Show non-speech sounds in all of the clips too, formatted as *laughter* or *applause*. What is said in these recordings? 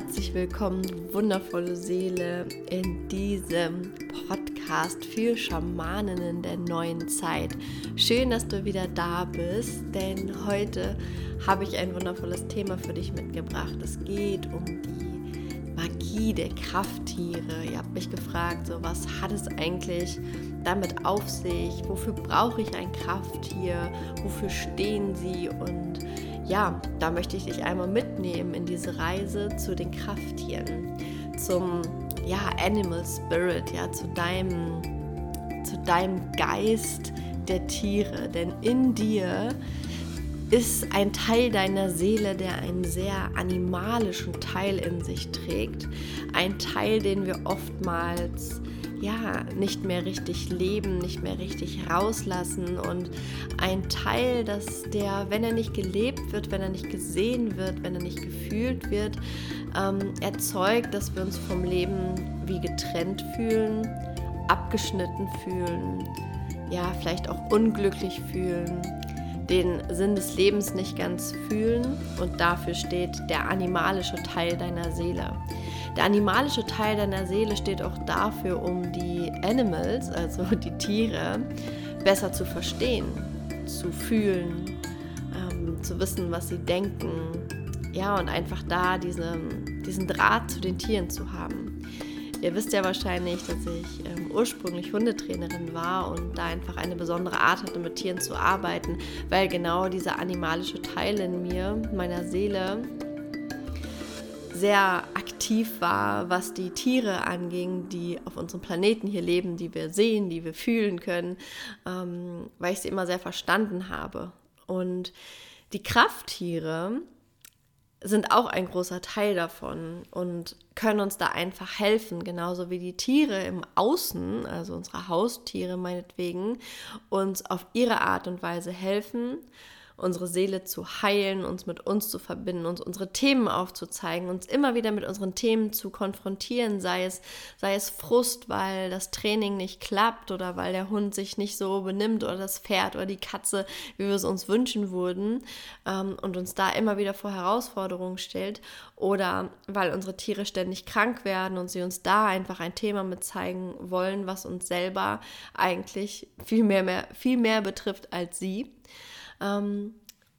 Herzlich willkommen, wundervolle Seele, in diesem Podcast für Schamaninnen der neuen Zeit. Schön, dass du wieder da bist, denn heute habe ich ein wundervolles Thema für dich mitgebracht. Es geht um die Magie der Krafttiere. Ihr habt mich gefragt, so was hat es eigentlich damit auf sich? Wofür brauche ich ein Krafttier? Wofür stehen sie? Und ja, da möchte ich dich einmal mitnehmen in diese Reise zu den Krafttieren, zum ja, Animal Spirit, ja, zu deinem, zu deinem Geist der Tiere. Denn in dir ist ein Teil deiner Seele, der einen sehr animalischen Teil in sich trägt. Ein Teil, den wir oftmals ja, nicht mehr richtig leben, nicht mehr richtig rauslassen und ein Teil, dass der, wenn er nicht gelebt wird, wenn er nicht gesehen wird, wenn er nicht gefühlt wird, ähm, erzeugt, dass wir uns vom Leben wie getrennt fühlen, abgeschnitten fühlen, ja, vielleicht auch unglücklich fühlen, den Sinn des Lebens nicht ganz fühlen und dafür steht der animalische Teil deiner Seele. Der animalische Teil deiner Seele steht auch dafür, um die Animals, also *laughs* die Tiere, besser zu verstehen, zu fühlen, ähm, zu wissen, was sie denken. Ja, und einfach da diesen, diesen Draht zu den Tieren zu haben. Ihr wisst ja wahrscheinlich, dass ich ähm, ursprünglich Hundetrainerin war und da einfach eine besondere Art hatte, mit Tieren zu arbeiten, weil genau dieser animalische Teil in mir, meiner Seele, sehr aktiv war, was die Tiere anging, die auf unserem Planeten hier leben, die wir sehen, die wir fühlen können, ähm, weil ich sie immer sehr verstanden habe. Und die Krafttiere sind auch ein großer Teil davon und können uns da einfach helfen, genauso wie die Tiere im Außen, also unsere Haustiere meinetwegen, uns auf ihre Art und Weise helfen unsere Seele zu heilen, uns mit uns zu verbinden, uns unsere Themen aufzuzeigen, uns immer wieder mit unseren Themen zu konfrontieren, sei es, sei es Frust, weil das Training nicht klappt oder weil der Hund sich nicht so benimmt oder das Pferd oder die Katze, wie wir es uns wünschen würden ähm, und uns da immer wieder vor Herausforderungen stellt oder weil unsere Tiere ständig krank werden und sie uns da einfach ein Thema mit zeigen wollen, was uns selber eigentlich viel mehr, mehr, viel mehr betrifft als sie. Ähm,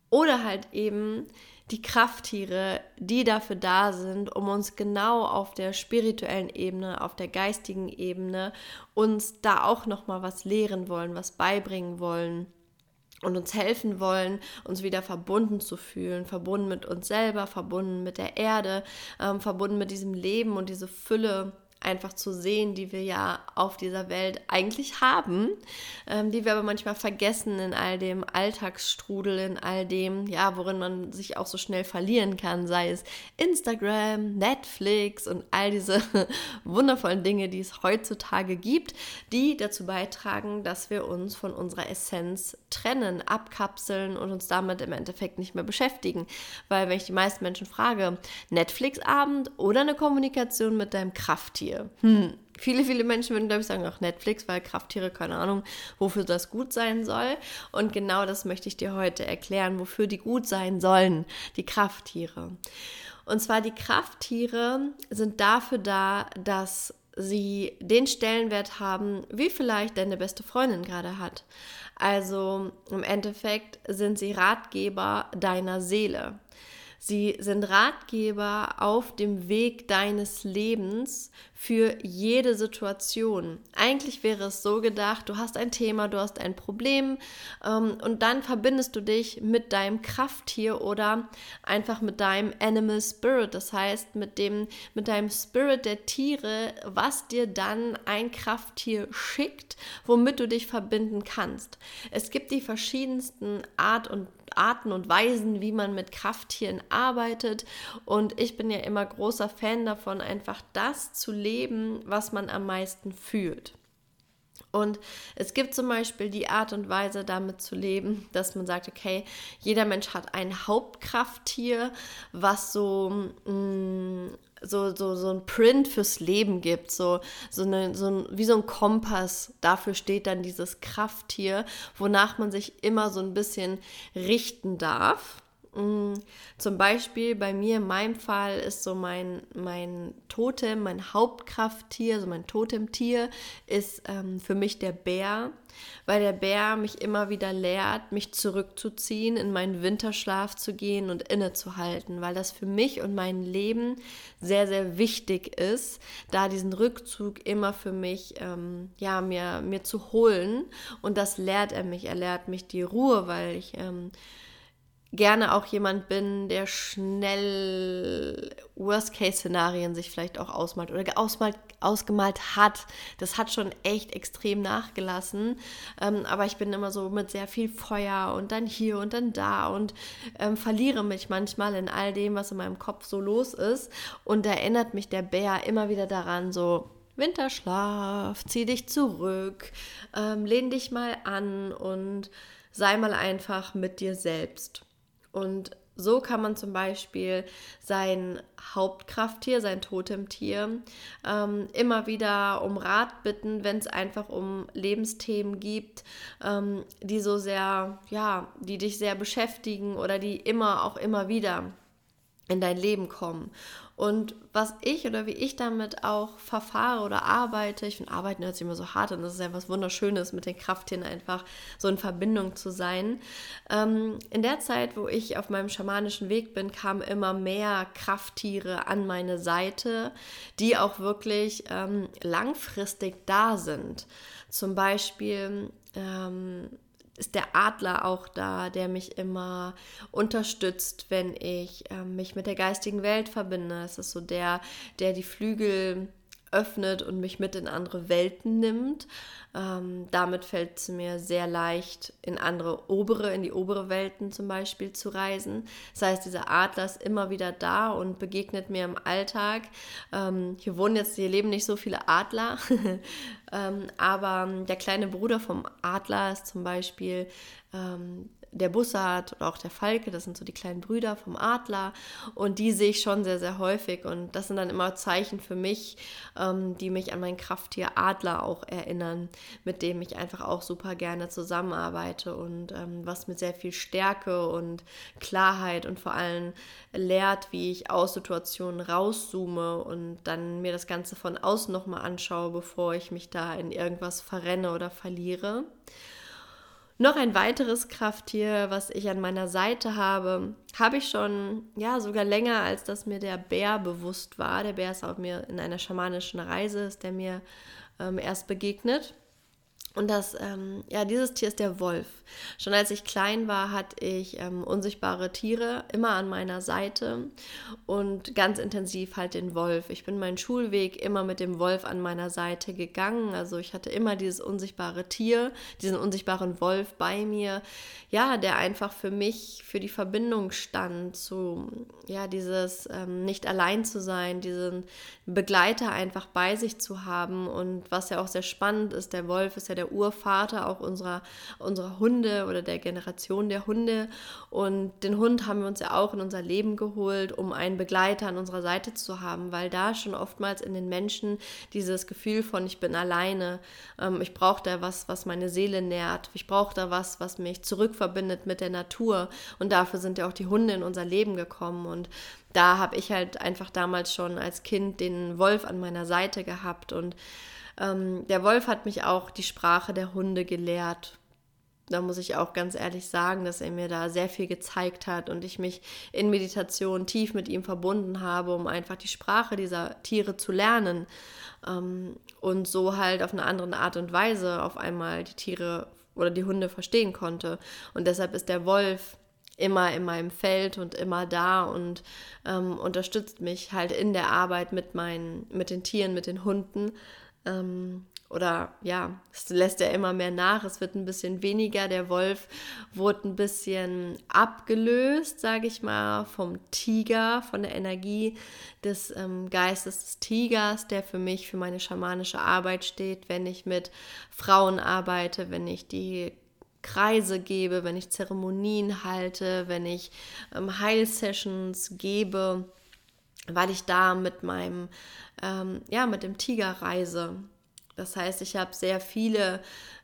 oder halt eben die Krafttiere, die dafür da sind, um uns genau auf der spirituellen Ebene, auf der geistigen Ebene uns da auch noch mal was lehren wollen, was beibringen wollen und uns helfen wollen, uns wieder verbunden zu fühlen, verbunden mit uns selber, verbunden mit der Erde, ähm, verbunden mit diesem Leben und diese Fülle einfach zu sehen, die wir ja auf dieser Welt eigentlich haben, ähm, die wir aber manchmal vergessen in all dem Alltagsstrudel, in all dem, ja, worin man sich auch so schnell verlieren kann, sei es Instagram, Netflix und all diese *laughs* wundervollen Dinge, die es heutzutage gibt, die dazu beitragen, dass wir uns von unserer Essenz trennen, abkapseln und uns damit im Endeffekt nicht mehr beschäftigen. Weil wenn ich die meisten Menschen frage, Netflix-Abend oder eine Kommunikation mit deinem Krafttier, Krafttier. Hm. Viele, viele Menschen würden, glaube ich, sagen, auch Netflix, weil Krafttiere, keine Ahnung, wofür das gut sein soll. Und genau das möchte ich dir heute erklären, wofür die gut sein sollen, die Krafttiere. Und zwar die Krafttiere sind dafür da, dass sie den Stellenwert haben, wie vielleicht deine beste Freundin gerade hat. Also im Endeffekt sind sie Ratgeber deiner Seele. Sie sind Ratgeber auf dem Weg deines Lebens für jede Situation. Eigentlich wäre es so gedacht, du hast ein Thema, du hast ein Problem ähm, und dann verbindest du dich mit deinem Krafttier oder einfach mit deinem Animal Spirit, das heißt mit dem mit deinem Spirit der Tiere, was dir dann ein Krafttier schickt, womit du dich verbinden kannst. Es gibt die verschiedensten Art und Arten und Weisen, wie man mit Krafttieren arbeitet. Und ich bin ja immer großer Fan davon, einfach das zu leben, was man am meisten fühlt. Und es gibt zum Beispiel die Art und Weise, damit zu leben, dass man sagt, okay, jeder Mensch hat ein Hauptkrafttier, was so mh, mm, so, so, so ein Print fürs Leben gibt, so, so, eine, so ein, wie so ein Kompass. Dafür steht dann dieses Krafttier, wonach man sich immer so ein bisschen richten darf. Mm, zum Beispiel bei mir, in meinem Fall, ist so mein, mein Totem, mein Hauptkrafttier, also mein Totemtier, ist ähm, für mich der Bär, weil der Bär mich immer wieder lehrt, mich zurückzuziehen, in meinen Winterschlaf zu gehen und innezuhalten, weil das für mich und mein Leben sehr, sehr wichtig ist, da diesen Rückzug immer für mich, ähm, ja, mir, mir zu holen. Und das lehrt er mich. Er lehrt mich die Ruhe, weil ich ähm, gerne auch jemand bin, der schnell Worst-Case-Szenarien sich vielleicht auch ausmalt oder ausmalt, ausgemalt hat. Das hat schon echt extrem nachgelassen. Ähm, aber ich bin immer so mit sehr viel Feuer und dann hier und dann da und ähm, verliere mich manchmal in all dem, was in meinem Kopf so los ist. Und da erinnert mich der Bär immer wieder daran, so, Winterschlaf, zieh dich zurück, ähm, lehn dich mal an und sei mal einfach mit dir selbst. Und so kann man zum Beispiel sein Hauptkrafttier, sein Totemtier, ähm, immer wieder um Rat bitten, wenn es einfach um Lebensthemen gibt, ähm, die so sehr, ja, die dich sehr beschäftigen oder die immer auch immer wieder in dein Leben kommen. Und was ich oder wie ich damit auch verfahre oder arbeite, ich finde, arbeiten hört sich immer so hart und das ist ja was Wunderschönes, mit den Krafttieren einfach so in Verbindung zu sein. Ähm, in der Zeit, wo ich auf meinem schamanischen Weg bin, kamen immer mehr Krafttiere an meine Seite, die auch wirklich ähm, langfristig da sind. Zum Beispiel ähm, ist der Adler auch da, der mich immer unterstützt, wenn ich äh, mich mit der geistigen Welt verbinde. Es ist so der, der die Flügel öffnet und mich mit in andere Welten nimmt. Ähm, damit fällt es mir sehr leicht, in andere obere, in die obere Welten zum Beispiel zu reisen. Das heißt, dieser Adler ist immer wieder da und begegnet mir im Alltag. Ähm, hier wohnen jetzt, hier leben nicht so viele Adler, *laughs* ähm, aber der kleine Bruder vom Adler ist zum Beispiel ähm, der Bussard oder auch der Falke, das sind so die kleinen Brüder vom Adler und die sehe ich schon sehr, sehr häufig und das sind dann immer Zeichen für mich, ähm, die mich an mein Krafttier Adler auch erinnern, mit dem ich einfach auch super gerne zusammenarbeite und ähm, was mit sehr viel Stärke und Klarheit und vor allem lehrt, wie ich aus Situationen rauszoome und dann mir das Ganze von außen nochmal anschaue, bevor ich mich da in irgendwas verrenne oder verliere. Noch ein weiteres Krafttier, was ich an meiner Seite habe, habe ich schon, ja, sogar länger, als dass mir der Bär bewusst war. Der Bär ist auf mir in einer schamanischen Reise, ist der mir ähm, erst begegnet. Und das, ähm, ja, dieses Tier ist der Wolf. Schon als ich klein war, hatte ich ähm, unsichtbare Tiere immer an meiner Seite und ganz intensiv halt den Wolf. Ich bin meinen Schulweg immer mit dem Wolf an meiner Seite gegangen. Also ich hatte immer dieses unsichtbare Tier, diesen unsichtbaren Wolf bei mir, ja, der einfach für mich, für die Verbindung stand, zu, ja, dieses ähm, nicht allein zu sein, diesen Begleiter einfach bei sich zu haben. Und was ja auch sehr spannend ist, der Wolf ist ja der Urvater auch unserer, unserer Hunde oder der Generation der Hunde. Und den Hund haben wir uns ja auch in unser Leben geholt, um einen Begleiter an unserer Seite zu haben, weil da schon oftmals in den Menschen dieses Gefühl von, ich bin alleine, ähm, ich brauche da was, was meine Seele nährt, ich brauche da was, was mich zurückverbindet mit der Natur. Und dafür sind ja auch die Hunde in unser Leben gekommen. Und da habe ich halt einfach damals schon als Kind den Wolf an meiner Seite gehabt und ähm, der Wolf hat mich auch die Sprache der Hunde gelehrt. Da muss ich auch ganz ehrlich sagen, dass er mir da sehr viel gezeigt hat und ich mich in Meditation tief mit ihm verbunden habe, um einfach die Sprache dieser Tiere zu lernen ähm, und so halt auf eine andere Art und Weise auf einmal die Tiere oder die Hunde verstehen konnte. Und deshalb ist der Wolf immer in meinem Feld und immer da und ähm, unterstützt mich halt in der Arbeit mit meinen, mit den Tieren, mit den Hunden. Ähm, oder ja, es lässt ja immer mehr nach, es wird ein bisschen weniger. Der Wolf wurde ein bisschen abgelöst, sage ich mal, vom Tiger, von der Energie des ähm, Geistes des Tigers, der für mich, für meine schamanische Arbeit steht, wenn ich mit Frauen arbeite, wenn ich die Kreise gebe, wenn ich Zeremonien halte, wenn ich ähm, Heilsessions gebe, weil ich da mit meinem, ähm, ja, mit dem Tiger reise. Das heißt, ich habe sehr viele,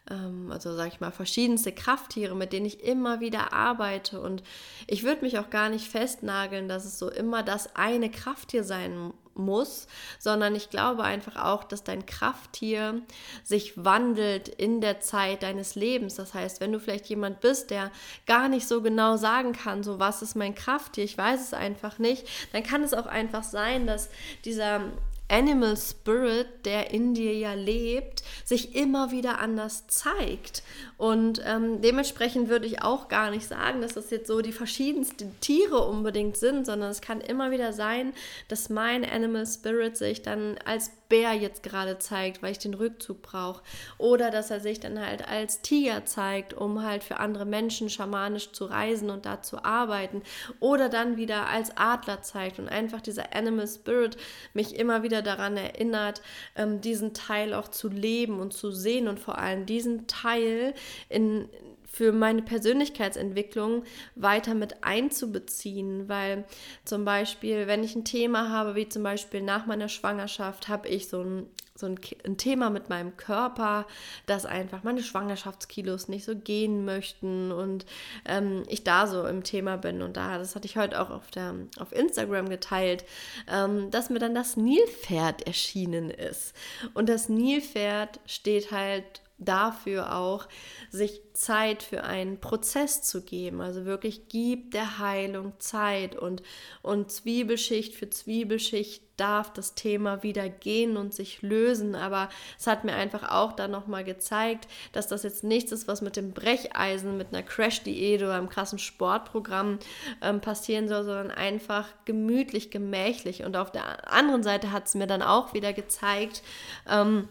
ähm, also sage ich mal, verschiedenste Krafttiere, mit denen ich immer wieder arbeite. Und ich würde mich auch gar nicht festnageln, dass es so immer das eine Krafttier sein muss, sondern ich glaube einfach auch, dass dein Krafttier sich wandelt in der Zeit deines Lebens. Das heißt, wenn du vielleicht jemand bist, der gar nicht so genau sagen kann, so was ist mein Krafttier, ich weiß es einfach nicht, dann kann es auch einfach sein, dass dieser Animal Spirit, der in dir ja lebt, sich immer wieder anders zeigt. Und ähm, dementsprechend würde ich auch gar nicht sagen, dass das jetzt so die verschiedensten Tiere unbedingt sind, sondern es kann immer wieder sein, dass mein Animal Spirit sich dann als Bär jetzt gerade zeigt, weil ich den Rückzug brauche. Oder dass er sich dann halt als Tiger zeigt, um halt für andere Menschen schamanisch zu reisen und da zu arbeiten. Oder dann wieder als Adler zeigt und einfach dieser Animal Spirit mich immer wieder daran erinnert, ähm, diesen Teil auch zu leben und zu sehen und vor allem diesen Teil in für meine Persönlichkeitsentwicklung weiter mit einzubeziehen, weil zum Beispiel, wenn ich ein Thema habe, wie zum Beispiel nach meiner Schwangerschaft, habe ich so ein, so ein, Thema mit meinem Körper, dass einfach meine Schwangerschaftskilos nicht so gehen möchten und ähm, ich da so im Thema bin und da, das hatte ich heute auch auf, der, auf Instagram geteilt, ähm, dass mir dann das Nilpferd erschienen ist. Und das Nilpferd steht halt dafür auch, sich Zeit für einen Prozess zu geben. Also wirklich gibt der Heilung Zeit und, und Zwiebelschicht für Zwiebelschicht darf das Thema wieder gehen und sich lösen. Aber es hat mir einfach auch dann nochmal gezeigt, dass das jetzt nichts ist, was mit dem Brecheisen, mit einer Crash-Diät oder einem krassen Sportprogramm ähm, passieren soll, sondern einfach gemütlich, gemächlich. Und auf der anderen Seite hat es mir dann auch wieder gezeigt, ähm,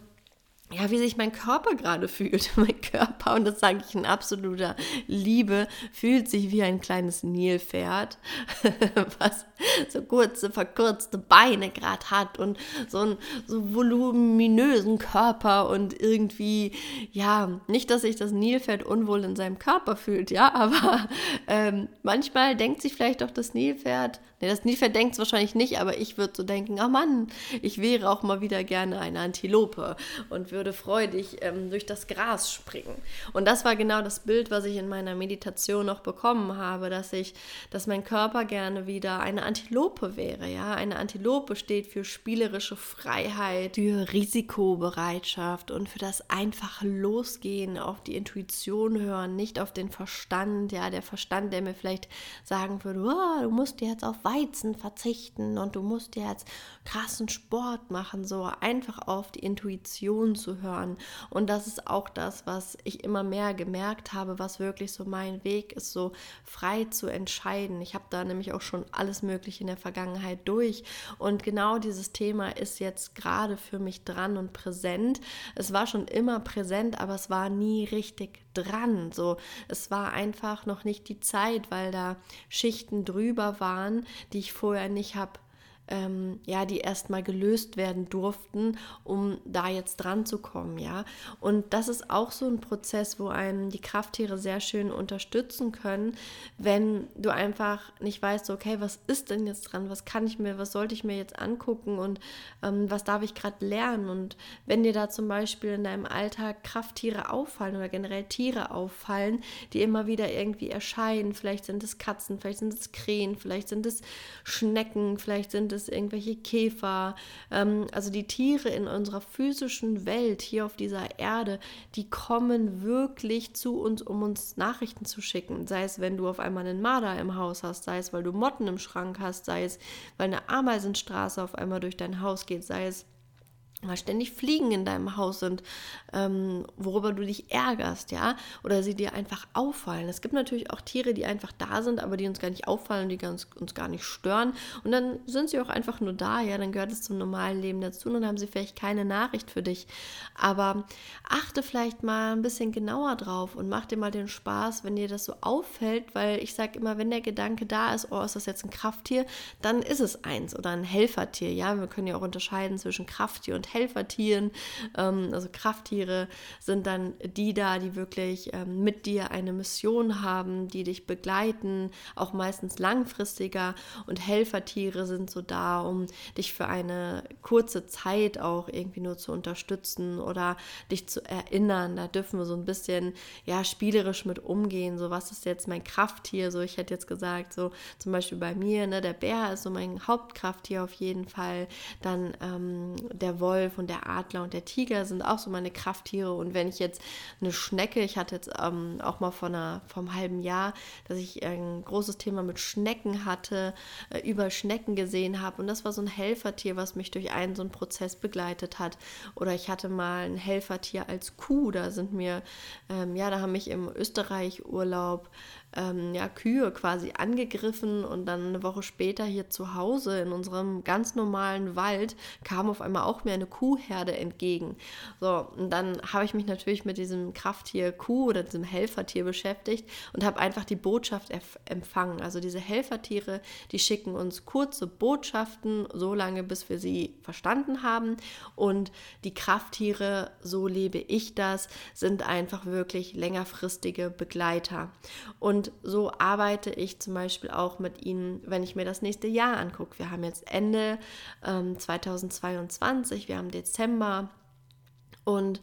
ja, wie sich mein Körper gerade fühlt. *laughs* Mein Körper, und das sage ich in absoluter Liebe, fühlt sich wie ein kleines Nilpferd, *laughs* was so kurze, verkürzte Beine gerade hat und so einen so voluminösen Körper und irgendwie, ja, nicht, dass sich das Nilpferd unwohl in seinem Körper fühlt, ja, *laughs* aber ähm, manchmal denkt sich vielleicht auch das Nilpferd, ne, das Nilpferd denkt es wahrscheinlich nicht, aber ich würde so denken, oh Mann, ich wäre auch mal wieder gerne eine Antilope und würde freudig ähm, durch das Gras springen. Und das war genau das Bild, was ich in meiner Meditation noch bekommen habe, dass ich, dass mein Körper gerne wieder eine Antilope wäre. Ja, eine Antilope steht für spielerische Freiheit, für Risikobereitschaft und für das einfach Losgehen, auf die Intuition hören, nicht auf den Verstand. Ja, der Verstand, der mir vielleicht sagen würde, oh, du musst jetzt auf Weizen verzichten und du musst jetzt krassen Sport machen, so einfach auf die Intuition zu hören. Und das ist auch das, was ich immer mehr gemerkt habe, was wirklich so mein Weg ist, so frei zu entscheiden. Ich habe da nämlich auch schon alles Mögliche in der Vergangenheit durch. Und genau dieses Thema ist jetzt gerade für mich dran und präsent. Es war schon immer präsent, aber es war nie richtig dran. So, es war einfach noch nicht die Zeit, weil da Schichten drüber waren, die ich vorher nicht habe ähm, ja, die erstmal gelöst werden durften, um da jetzt dran zu kommen, ja. Und das ist auch so ein Prozess, wo einem die Krafttiere sehr schön unterstützen können, wenn du einfach nicht weißt, okay, was ist denn jetzt dran, was kann ich mir, was sollte ich mir jetzt angucken? Und ähm, was darf ich gerade lernen? Und wenn dir da zum Beispiel in deinem Alltag Krafttiere auffallen oder generell Tiere auffallen, die immer wieder irgendwie erscheinen, vielleicht sind es Katzen, vielleicht sind es Krähen, vielleicht sind es Schnecken, vielleicht sind es irgendwelche Käfer. Ähm, also die Tiere in unserer physischen Welt hier auf dieser Erde, die kommen wirklich zu uns, um uns Nachrichten zu schicken. Sei es, wenn du auf einmal einen Marder im Haus hast, sei es, weil du Motten im Schrank hast, sei es, weil eine Ameisenstraße auf einmal durch dein Haus geht, sei es, weil ständig Fliegen in deinem Haus sind, ähm, worüber du dich ärgerst, ja, oder sie dir einfach auffallen. Es gibt natürlich auch Tiere, die einfach da sind, aber die uns gar nicht auffallen, die ganz, uns gar nicht stören. Und dann sind sie auch einfach nur da, ja, dann gehört es zum normalen Leben dazu und dann haben sie vielleicht keine Nachricht für dich. Aber achte vielleicht mal ein bisschen genauer drauf und mach dir mal den Spaß, wenn dir das so auffällt, weil ich sage immer, wenn der Gedanke da ist, oh, ist das jetzt ein Krafttier, dann ist es eins oder ein Helfertier, ja. Wir können ja auch unterscheiden zwischen Krafttier und Helfertieren. Ähm, also Krafttiere sind dann die da, die wirklich ähm, mit dir eine Mission haben, die dich begleiten, auch meistens langfristiger. Und Helfertiere sind so da, um dich für eine kurze Zeit auch irgendwie nur zu unterstützen oder dich zu erinnern. Da dürfen wir so ein bisschen ja spielerisch mit umgehen. So was ist jetzt mein Krafttier? So ich hätte jetzt gesagt so zum Beispiel bei mir ne der Bär ist so mein Hauptkrafttier auf jeden Fall. Dann ähm, der Wolf und der Adler und der Tiger sind auch so meine Krafttiere. Und wenn ich jetzt eine Schnecke, ich hatte jetzt ähm, auch mal vor einer vom halben Jahr, dass ich ein großes Thema mit Schnecken hatte, äh, über Schnecken gesehen habe und das war so ein Helfertier, was mich durch einen so einen Prozess begleitet hat. Oder ich hatte mal ein Helfertier als Kuh, da sind mir, ähm, ja, da haben mich im Österreich Urlaub ähm, ja, Kühe quasi angegriffen und dann eine Woche später hier zu Hause in unserem ganz normalen Wald kam auf einmal auch mir eine Kuhherde entgegen. So, und dann habe ich mich natürlich mit diesem Krafttier Kuh oder diesem Helfertier beschäftigt und habe einfach die Botschaft empfangen. Also diese Helfertiere, die schicken uns kurze Botschaften, so lange bis wir sie verstanden haben und die Krafttiere, so lebe ich das, sind einfach wirklich längerfristige Begleiter. Und und so arbeite ich zum Beispiel auch mit ihnen, wenn ich mir das nächste Jahr angucke. Wir haben jetzt Ende ähm, 2022, wir haben Dezember. Und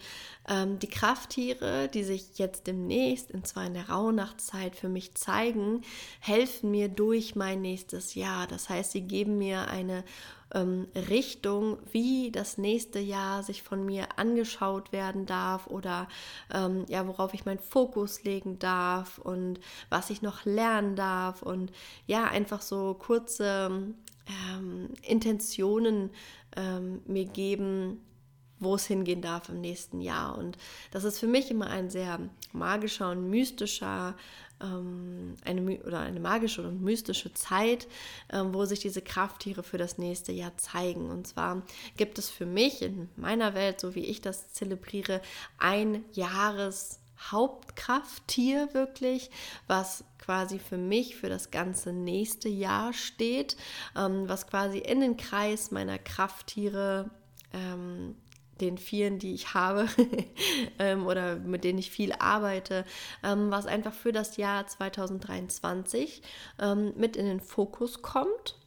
ähm, die Krafttiere, die sich jetzt demnächst, und zwar in der Rauhnachtszeit, für mich zeigen, helfen mir durch mein nächstes Jahr. Das heißt, sie geben mir eine ähm, Richtung, wie das nächste Jahr sich von mir angeschaut werden darf oder ähm, ja, worauf ich meinen Fokus legen darf und was ich noch lernen darf und ja, einfach so kurze ähm, Intentionen ähm, mir geben, wo es hingehen darf im nächsten Jahr. Und das ist für mich immer ein sehr magischer und mystischer ähm, eine, oder eine magische und mystische Zeit, ähm, wo sich diese Krafttiere für das nächste Jahr zeigen. Und zwar gibt es für mich in meiner Welt, so wie ich das zelebriere, ein Jahres Hauptkrafttier wirklich, was quasi für mich für das ganze nächste Jahr steht, ähm, was quasi in den Kreis meiner Krafttiere ähm, den vielen, die ich habe *laughs* ähm, oder mit denen ich viel arbeite, ähm, was einfach für das Jahr 2023 ähm, mit in den Fokus kommt.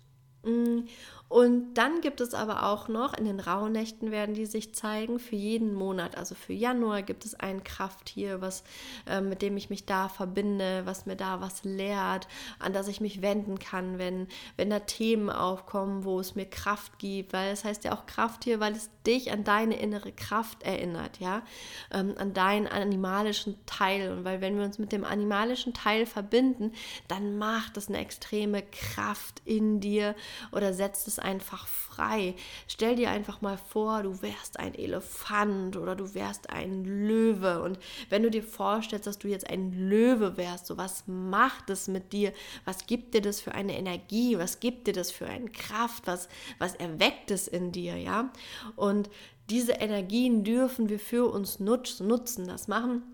Und dann gibt es aber auch noch, in den Rauhnächten werden die sich zeigen, für jeden Monat. Also für Januar gibt es ein Krafttier, was, äh, mit dem ich mich da verbinde, was mir da was lehrt, an das ich mich wenden kann, wenn, wenn da Themen aufkommen, wo es mir Kraft gibt. Weil es heißt ja auch Krafttier, weil es dich an deine innere Kraft erinnert, ja, ähm, an deinen animalischen Teil. Und weil wenn wir uns mit dem animalischen Teil verbinden, dann macht es eine extreme Kraft in dir oder setzt es einfach frei. Stell dir einfach mal vor, du wärst ein Elefant oder du wärst ein Löwe. Und wenn du dir vorstellst, dass du jetzt ein Löwe wärst, so was macht es mit dir? Was gibt dir das für eine Energie? Was gibt dir das für eine Kraft? Was, was erweckt es in dir, ja? Und diese Energien dürfen wir für uns nutzen. Das machen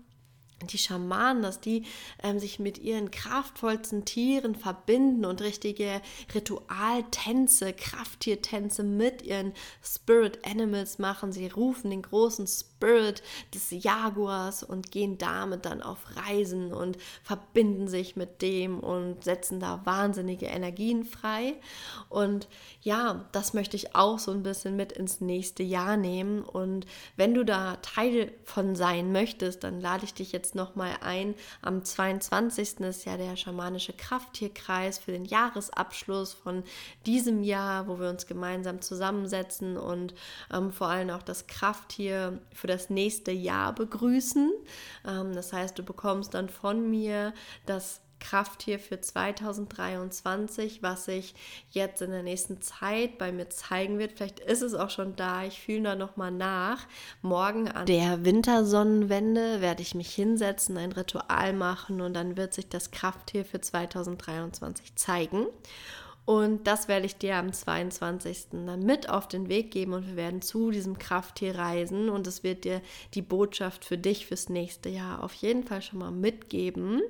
die Schamanen, dass die ähm, sich mit ihren kraftvollsten Tieren verbinden und richtige Ritualtänze, Krafttiertänze mit ihren Spirit Animals machen. Sie rufen den großen Spirit des Jaguars und gehen damit dann auf Reisen und verbinden sich mit dem und setzen da wahnsinnige Energien frei. Und ja, das möchte ich auch so ein bisschen mit ins nächste Jahr nehmen. Und wenn du da Teil von sein möchtest, dann lade ich dich jetzt jetzt nochmal ein. Am 22. ist ja der schamanische Krafttierkreis für den Jahresabschluss von diesem Jahr, wo wir uns gemeinsam zusammensetzen und ähm, vor allem auch das Krafttier für das nächste Jahr begrüßen. Ähm, das heißt, du bekommst dann von mir das Kraft hier für 2023, was sich jetzt in der nächsten Zeit bei mir zeigen wird. Vielleicht ist es auch schon da. Ich fühle da noch mal nach. Morgen an der Wintersonnenwende werde ich mich hinsetzen, ein Ritual machen und dann wird sich das Krafttier für 2023 zeigen. Und das werde ich dir am 22. dann mit auf den Weg geben und wir werden zu diesem Krafttier reisen und es wird dir die Botschaft für dich fürs nächste Jahr auf jeden Fall schon mal mitgeben.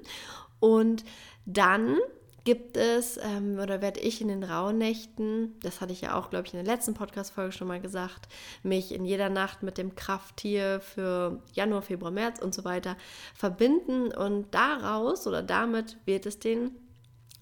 Und dann gibt es ähm, oder werde ich in den Rauhnächten, das hatte ich ja auch, glaube ich, in der letzten Podcast-Folge schon mal gesagt, mich in jeder Nacht mit dem Krafttier für Januar, Februar, März und so weiter verbinden und daraus oder damit wird es den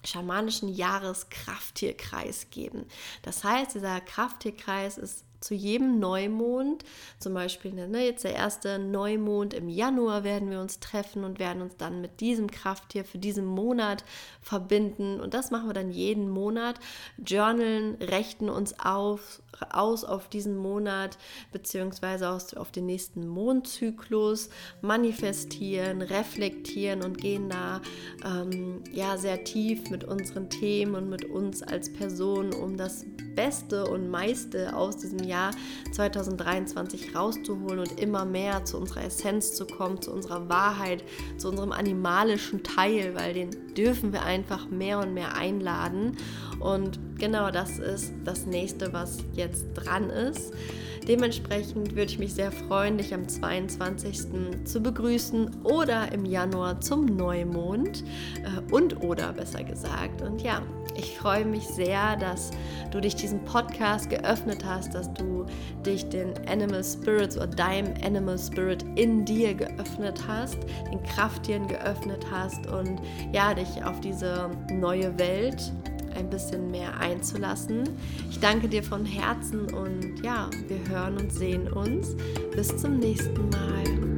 schamanischen Jahreskrafttierkreis geben. Das heißt, dieser Krafttierkreis ist zu jedem Neumond, zum Beispiel ne, jetzt der erste Neumond im Januar, werden wir uns treffen und werden uns dann mit diesem Krafttier für diesen Monat verbinden. Und das machen wir dann jeden Monat. Journalen, rechten uns auf, aus auf diesen Monat, beziehungsweise aus, auf den nächsten Mondzyklus, manifestieren, reflektieren und gehen da ähm, ja sehr tief mit unseren Themen und mit uns als Person, um das Beste und meiste aus diesem Jahr 2023 rauszuholen und immer mehr zu unserer Essenz zu kommen, zu unserer Wahrheit, zu unserem animalischen Teil, weil den dürfen wir einfach mehr und mehr einladen. Und genau das ist das nächste, was jetzt dran ist. Dementsprechend würde ich mich sehr freuen, dich am 22. zu begrüßen oder im Januar zum Neumond äh, und oder besser gesagt. Und ja, ich freue mich sehr, dass du dich diesem Podcast geöffnet hast, dass du dich den Animal Spirits oder deinem Animal Spirit in dir geöffnet hast, den Krafttieren geöffnet hast und ja, dich auf diese neue Welt ein bisschen mehr einzulassen. Ich danke dir von Herzen und ja, wir hören und sehen uns. Bis zum nächsten Mal.